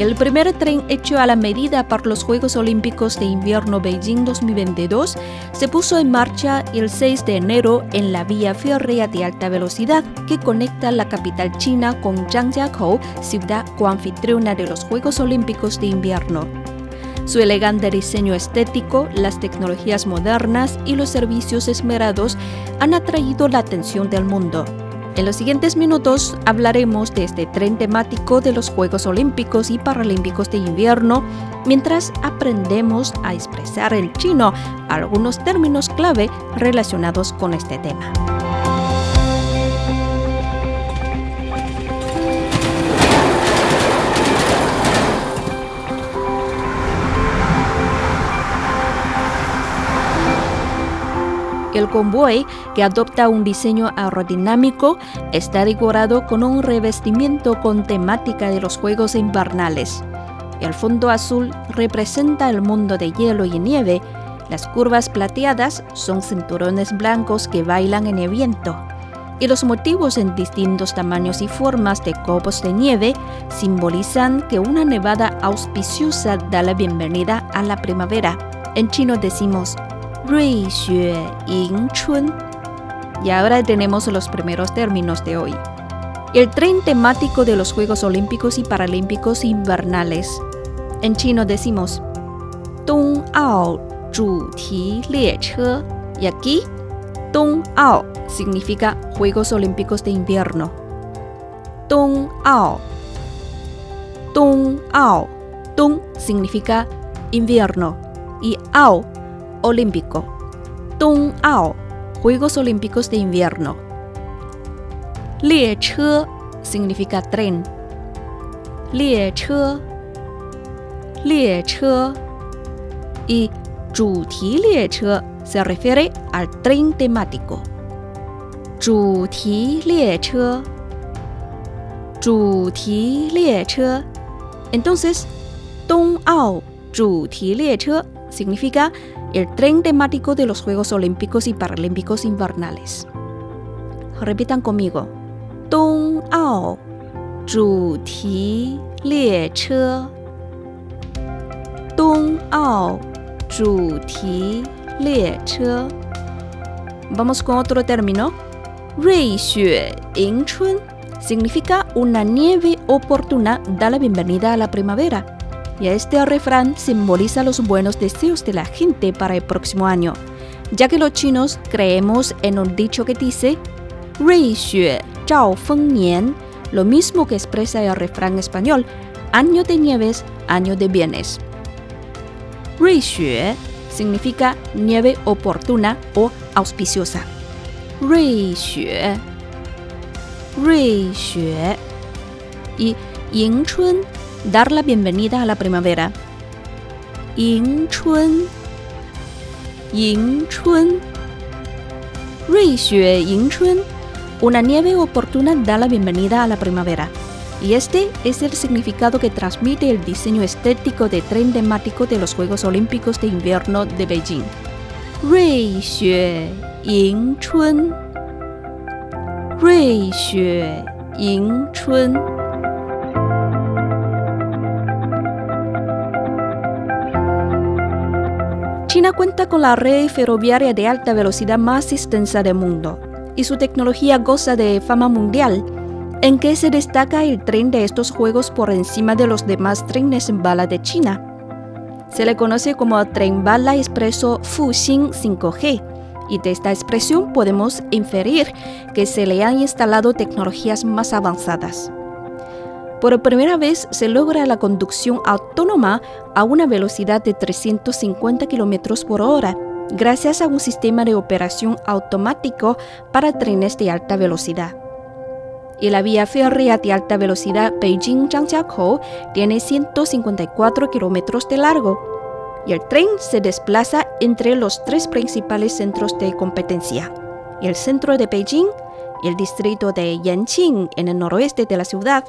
El primer tren hecho a la medida para los Juegos Olímpicos de Invierno Beijing 2022 se puso en marcha el 6 de enero en la vía férrea de alta velocidad que conecta la capital china con Zhangjiakou, ciudad coanfitriona de los Juegos Olímpicos de Invierno. Su elegante diseño estético, las tecnologías modernas y los servicios esmerados han atraído la atención del mundo. En los siguientes minutos hablaremos de este tren temático de los Juegos Olímpicos y Paralímpicos de Invierno, mientras aprendemos a expresar en chino algunos términos clave relacionados con este tema. El convoy, que adopta un diseño aerodinámico, está decorado con un revestimiento con temática de los Juegos Invernales. El fondo azul representa el mundo de hielo y nieve. Las curvas plateadas son cinturones blancos que bailan en el viento. Y los motivos en distintos tamaños y formas de copos de nieve simbolizan que una nevada auspiciosa da la bienvenida a la primavera. En chino decimos Y ahora tenemos los primeros términos de hoy. El tren temático de los Juegos Olímpicos y Paralímpicos Invernales. En chino decimos Dong Ao Zhu Ti Lie Che. Y aquí, Dong Ao significa Juegos Olímpicos de Invierno. Dong Ao. Dong Ao. Dong significa invierno y Ao olímpico. Dong Ao, Juegos Olímpicos de Invierno. Lie Che significa tren. Lie Che. Lie Che. Y Zhuti Lie Che se refiere al tren temático. Zhuti Lie Che. Zhuti Lie Che. Entonces, Dong Ao Zhuti Lie Che significa el tren temático de los Juegos Olímpicos y Paralímpicos Invernales. Repitan conmigo. Dong Ao Zhu Ti Lie Che. Dong Ao Zhu Ti Lie Che. Vamos con otro término. Rui Xue Ying Chun significa una nieve oportuna da la bienvenida a la primavera y este refrán simboliza los buenos deseos de la gente para el próximo año, ya que los chinos creemos en un dicho que dice Rui Xue Zhao Feng Nian, lo mismo que expresa el refrán español, año de nieves, año de bienes. Rui Xue significa nieve oportuna o auspiciosa. Rui Xue. Rui Xue. Y Ying Chun dar la bienvenida a la primavera. Ying Chun. Ying Chun. Rui Xue Ying. Una nieve oportuna da la bienvenida a la primavera. Y este es el significado que transmite el diseño estético de tren temático de los Juegos Olímpicos de Invierno de Beijing. Rui Xue Ying Chun. Rui Xue Ying. China cuenta con la red ferroviaria de alta velocidad más extensa del mundo y su tecnología goza de fama mundial, en que se destaca el tren de estos juegos por encima de los demás trenes en bala de China. Se le conoce como tren bala expreso Fuxing 5G y de esta expresión podemos inferir que se le han instalado tecnologías más avanzadas. Por primera vez se logra la conducción autónoma a una velocidad de 350 km por hora, gracias a un sistema de operación automático para trenes de alta velocidad. Y la vía férrea de alta velocidad Beijing-Zhangjiakou tiene 154 kilómetros de largo y el tren se desplaza entre los tres principales centros de competencia, el centro de Beijing, el distrito de Yanqing, en el noroeste de la ciudad,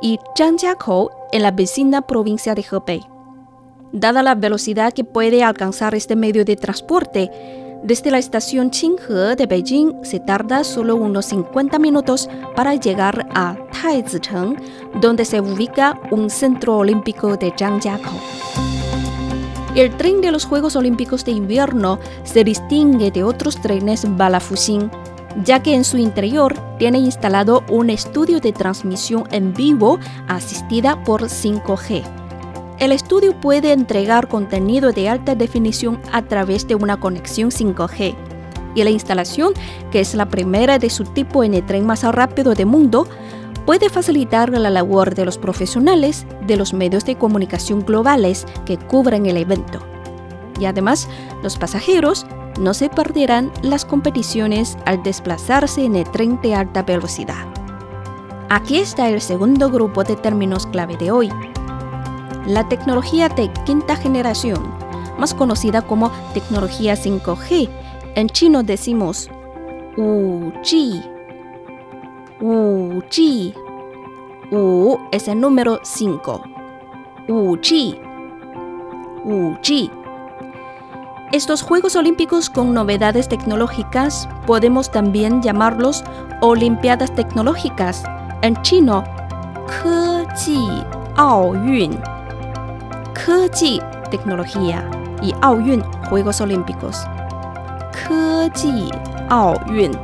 y Zhangjiakou, en la vecina provincia de Hebei. Dada la velocidad que puede alcanzar este medio de transporte, desde la estación Qinghe de Beijing se tarda solo unos 50 minutos para llegar a Taizicheng, donde se ubica un centro olímpico de Zhangjiakou. El tren de los Juegos Olímpicos de Invierno se distingue de otros trenes Balafuxin, ya que en su interior tiene instalado un estudio de transmisión en vivo asistida por 5G. El estudio puede entregar contenido de alta definición a través de una conexión 5G. Y la instalación, que es la primera de su tipo en el tren más rápido del mundo, puede facilitar la labor de los profesionales de los medios de comunicación globales que cubren el evento. Y además, los pasajeros no se perderán las competiciones al desplazarse en el tren de alta velocidad. Aquí está el segundo grupo de términos clave de hoy. La tecnología de quinta generación, más conocida como tecnología 5G, en chino decimos 5G 5G. U es el número 5. 5G. 5G. Estos Juegos Olímpicos con novedades tecnológicas podemos también llamarlos Olimpiadas Tecnológicas, en chino, Keji Aoyun. Keji, tecnología, y Aoyun, Juegos Olímpicos. Keji Aoyun,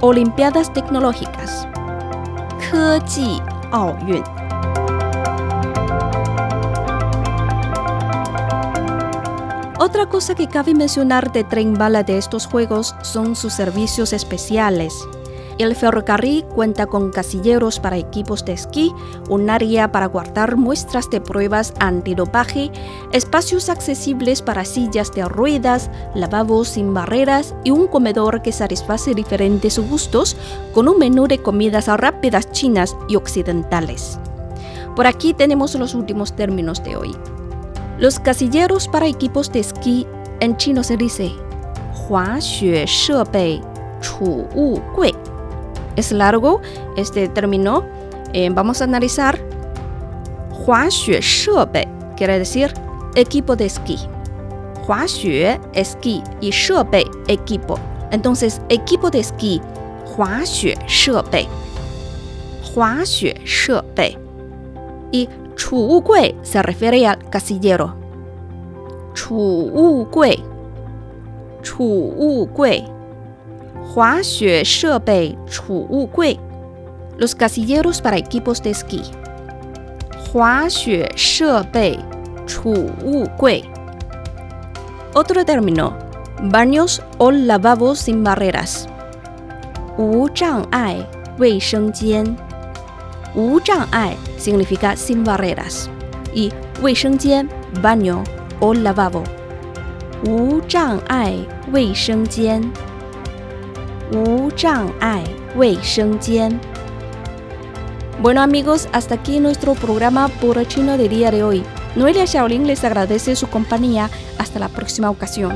Olimpiadas Tecnológicas. Keji Aoyun. Otra cosa que cabe mencionar de Tren Bala de estos juegos son sus servicios especiales. El ferrocarril cuenta con casilleros para equipos de esquí, un área para guardar muestras de pruebas antidopaje, espacios accesibles para sillas de ruedas, lavabos sin barreras y un comedor que satisface diferentes gustos con un menú de comidas rápidas chinas y occidentales. Por aquí tenemos los últimos términos de hoy. Los casilleros para equipos de esquí en chino se dice Hua Xue Shebei Chu Wu Gui. Es largo este término. Eh, vamos a analizar Hua Xue quiere decir equipo de esquí. Hua Xue esquí y Shebei equipo. Entonces, equipo de esquí Hua Xue Shebei. Hua Xue. Y Chu Gui se refiere al casillero. Chu Gui. Chu Gui. Hua Xue Shebei Chu Gui. Los casilleros para equipos de esquí. Hua Xue Shebei Chu Gui. Otro término. Baños o lavabos sin barreras. Wu Zhang Ai Wei Sheng Jian. Wu Zhang Ai significa sin barreras. Y baño o lavabo. Amigos, hasta aquí nuestro programa Puro Chino de día de hoy. Noelia Shaolin les agradece su compañía. Hasta la próxima ocasión.